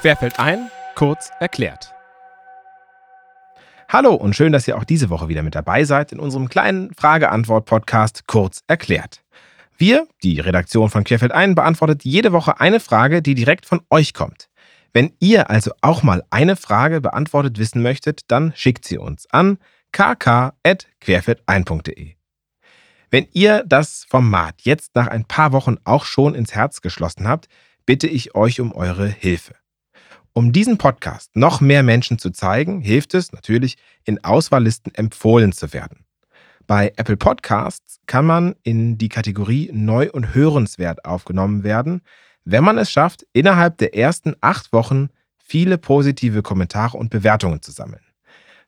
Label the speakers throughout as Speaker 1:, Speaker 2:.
Speaker 1: Querfeld ein, kurz erklärt. Hallo und schön, dass ihr auch diese Woche wieder mit dabei seid in unserem kleinen Frage-Antwort-Podcast Kurz erklärt. Wir, die Redaktion von Querfeld ein, beantwortet jede Woche eine Frage, die direkt von euch kommt. Wenn ihr also auch mal eine Frage beantwortet wissen möchtet, dann schickt sie uns an kk.querfeldein.de. Wenn ihr das Format jetzt nach ein paar Wochen auch schon ins Herz geschlossen habt, bitte ich euch um eure Hilfe. Um diesen Podcast noch mehr Menschen zu zeigen, hilft es natürlich, in Auswahllisten empfohlen zu werden. Bei Apple Podcasts kann man in die Kategorie Neu und Hörenswert aufgenommen werden, wenn man es schafft, innerhalb der ersten acht Wochen viele positive Kommentare und Bewertungen zu sammeln.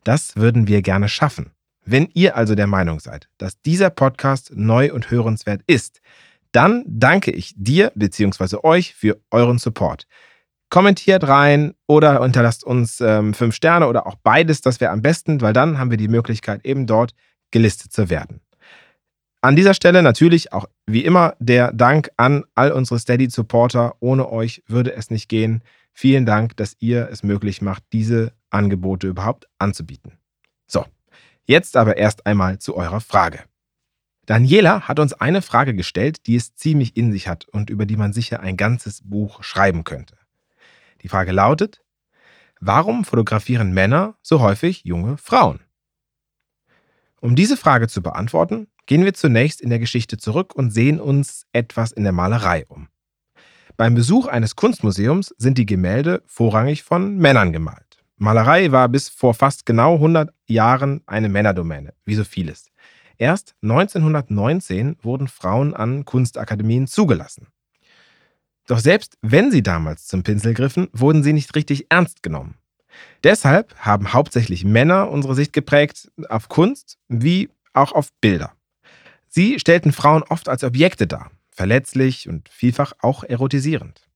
Speaker 1: Das würden wir gerne schaffen. Wenn ihr also der Meinung seid, dass dieser Podcast neu und hörenswert ist, dann danke ich dir bzw. euch für euren Support kommentiert rein oder unterlasst uns ähm, fünf Sterne oder auch beides. Das wäre am besten, weil dann haben wir die Möglichkeit, eben dort gelistet zu werden. An dieser Stelle natürlich auch wie immer der Dank an all unsere Steady-Supporter. Ohne euch würde es nicht gehen. Vielen Dank, dass ihr es möglich macht, diese Angebote überhaupt anzubieten. So, jetzt aber erst einmal zu eurer Frage. Daniela hat uns eine Frage gestellt, die es ziemlich in sich hat und über die man sicher ein ganzes Buch schreiben könnte. Die Frage lautet, warum fotografieren Männer so häufig junge Frauen? Um diese Frage zu beantworten, gehen wir zunächst in der Geschichte zurück und sehen uns etwas in der Malerei um. Beim Besuch eines Kunstmuseums sind die Gemälde vorrangig von Männern gemalt. Malerei war bis vor fast genau 100 Jahren eine Männerdomäne, wie so vieles. Erst 1919 wurden Frauen an Kunstakademien zugelassen. Doch selbst wenn sie damals zum Pinsel griffen, wurden sie nicht richtig ernst genommen. Deshalb haben hauptsächlich Männer unsere Sicht geprägt auf Kunst wie auch auf Bilder. Sie stellten Frauen oft als Objekte dar, verletzlich und vielfach auch erotisierend.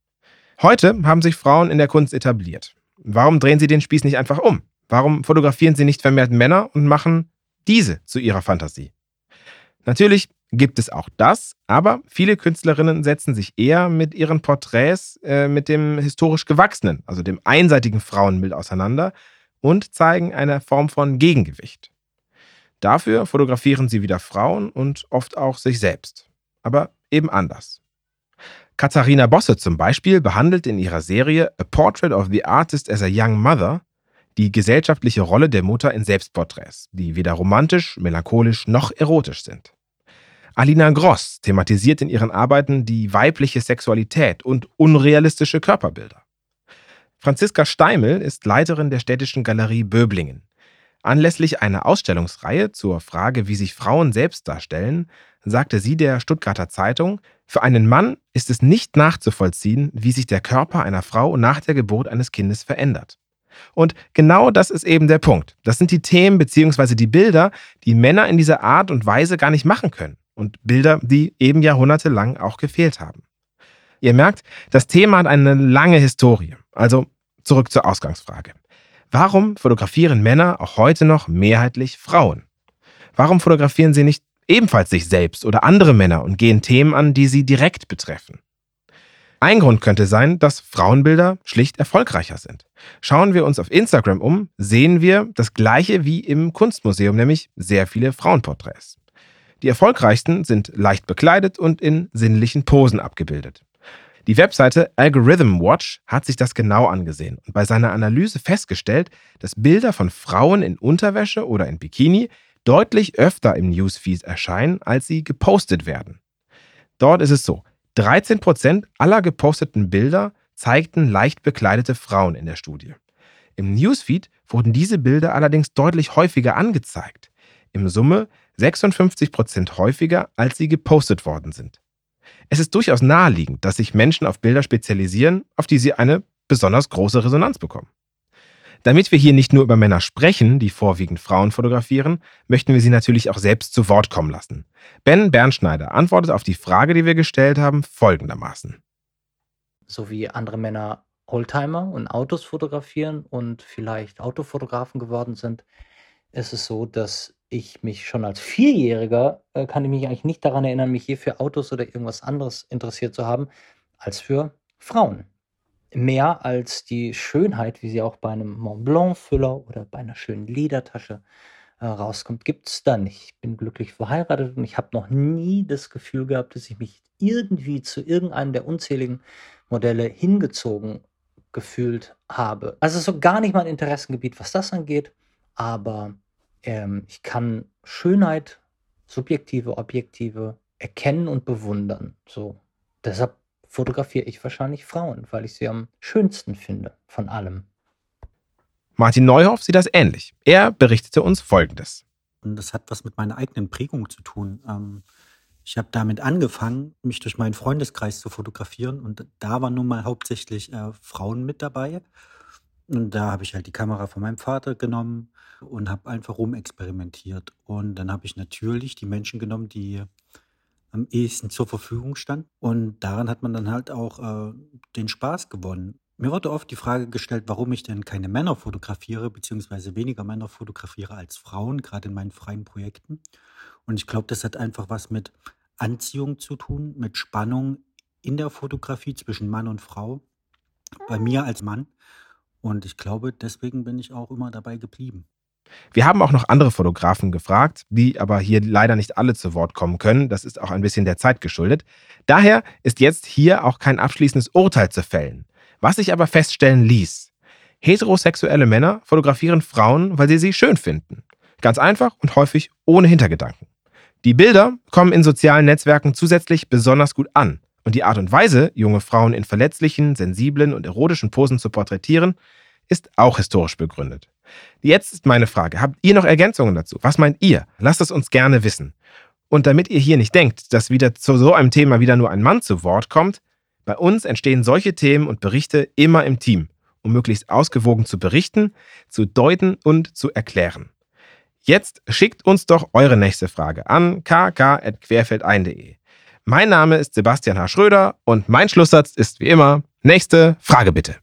Speaker 1: Heute haben sich Frauen in der Kunst etabliert. Warum drehen sie den Spieß nicht einfach um? Warum fotografieren sie nicht vermehrt Männer und machen diese zu ihrer Fantasie? Natürlich gibt es auch das, aber viele Künstlerinnen setzen sich eher mit ihren Porträts äh, mit dem historisch gewachsenen, also dem einseitigen Frauenbild auseinander und zeigen eine Form von Gegengewicht. Dafür fotografieren sie wieder Frauen und oft auch sich selbst, aber eben anders. Katharina Bosse zum Beispiel behandelt in ihrer Serie A Portrait of the Artist as a Young Mother die gesellschaftliche Rolle der Mutter in Selbstporträts, die weder romantisch, melancholisch noch erotisch sind. Alina Gross thematisiert in ihren Arbeiten die weibliche Sexualität und unrealistische Körperbilder. Franziska Steimel ist Leiterin der Städtischen Galerie Böblingen. Anlässlich einer Ausstellungsreihe zur Frage, wie sich Frauen selbst darstellen, sagte sie der Stuttgarter Zeitung, für einen Mann ist es nicht nachzuvollziehen, wie sich der Körper einer Frau nach der Geburt eines Kindes verändert. Und genau das ist eben der Punkt. Das sind die Themen bzw. die Bilder, die Männer in dieser Art und Weise gar nicht machen können und Bilder, die eben jahrhundertelang auch gefehlt haben. Ihr merkt, das Thema hat eine lange Historie. Also zurück zur Ausgangsfrage. Warum fotografieren Männer auch heute noch mehrheitlich Frauen? Warum fotografieren sie nicht ebenfalls sich selbst oder andere Männer und gehen Themen an, die sie direkt betreffen? Ein Grund könnte sein, dass Frauenbilder schlicht erfolgreicher sind. Schauen wir uns auf Instagram um, sehen wir das gleiche wie im Kunstmuseum, nämlich sehr viele Frauenporträts. Die erfolgreichsten sind leicht bekleidet und in sinnlichen Posen abgebildet. Die Webseite Algorithm Watch hat sich das genau angesehen und bei seiner Analyse festgestellt, dass Bilder von Frauen in Unterwäsche oder in Bikini deutlich öfter im Newsfeed erscheinen, als sie gepostet werden. Dort ist es so, 13% aller geposteten Bilder zeigten leicht bekleidete Frauen in der Studie. Im Newsfeed wurden diese Bilder allerdings deutlich häufiger angezeigt. Im Summe 56 Prozent häufiger, als sie gepostet worden sind. Es ist durchaus naheliegend, dass sich Menschen auf Bilder spezialisieren, auf die sie eine besonders große Resonanz bekommen. Damit wir hier nicht nur über Männer sprechen, die vorwiegend Frauen fotografieren, möchten wir sie natürlich auch selbst zu Wort kommen lassen. Ben Bernschneider antwortet auf die Frage, die wir gestellt haben, folgendermaßen.
Speaker 2: So wie andere Männer Oldtimer und Autos fotografieren und vielleicht Autofotografen geworden sind, ist es so, dass ich mich schon als Vierjähriger äh, kann ich mich eigentlich nicht daran erinnern, mich je für Autos oder irgendwas anderes interessiert zu haben, als für Frauen. mehr als die Schönheit, wie sie auch bei einem Mont Blanc Füller oder bei einer schönen Ledertasche äh, rauskommt, gibt es da nicht. Ich bin glücklich verheiratet und ich habe noch nie das Gefühl gehabt, dass ich mich irgendwie zu irgendeinem der unzähligen Modelle hingezogen gefühlt habe. Also so gar nicht mein Interessengebiet, was das angeht, aber ähm, ich kann Schönheit, subjektive, objektive erkennen und bewundern. So. Deshalb fotografiere ich wahrscheinlich Frauen, weil ich sie am schönsten finde von allem.
Speaker 1: Martin Neuhoff sieht das ähnlich. Er berichtete uns Folgendes.
Speaker 3: Und das hat was mit meiner eigenen Prägung zu tun. Ähm, ich habe damit angefangen, mich durch meinen Freundeskreis zu fotografieren und da waren nun mal hauptsächlich äh, Frauen mit dabei. Und da habe ich halt die Kamera von meinem Vater genommen und habe einfach rumexperimentiert. Und dann habe ich natürlich die Menschen genommen, die am ehesten zur Verfügung standen. Und daran hat man dann halt auch äh, den Spaß gewonnen. Mir wurde oft die Frage gestellt, warum ich denn keine Männer fotografiere, beziehungsweise weniger Männer fotografiere als Frauen, gerade in meinen freien Projekten. Und ich glaube, das hat einfach was mit Anziehung zu tun, mit Spannung in der Fotografie zwischen Mann und Frau. Bei mir als Mann. Und ich glaube, deswegen bin ich auch immer dabei geblieben.
Speaker 1: Wir haben auch noch andere Fotografen gefragt, die aber hier leider nicht alle zu Wort kommen können. Das ist auch ein bisschen der Zeit geschuldet. Daher ist jetzt hier auch kein abschließendes Urteil zu fällen. Was sich aber feststellen ließ. Heterosexuelle Männer fotografieren Frauen, weil sie sie schön finden. Ganz einfach und häufig ohne Hintergedanken. Die Bilder kommen in sozialen Netzwerken zusätzlich besonders gut an. Und die Art und Weise, junge Frauen in verletzlichen, sensiblen und erotischen Posen zu porträtieren, ist auch historisch begründet. Jetzt ist meine Frage, habt ihr noch Ergänzungen dazu? Was meint ihr? Lasst es uns gerne wissen. Und damit ihr hier nicht denkt, dass wieder zu so einem Thema wieder nur ein Mann zu Wort kommt, bei uns entstehen solche Themen und Berichte immer im Team, um möglichst ausgewogen zu berichten, zu deuten und zu erklären. Jetzt schickt uns doch eure nächste Frage an kk.querfeldein.de. Mein Name ist Sebastian H. Schröder und mein Schlusssatz ist wie immer, nächste Frage bitte.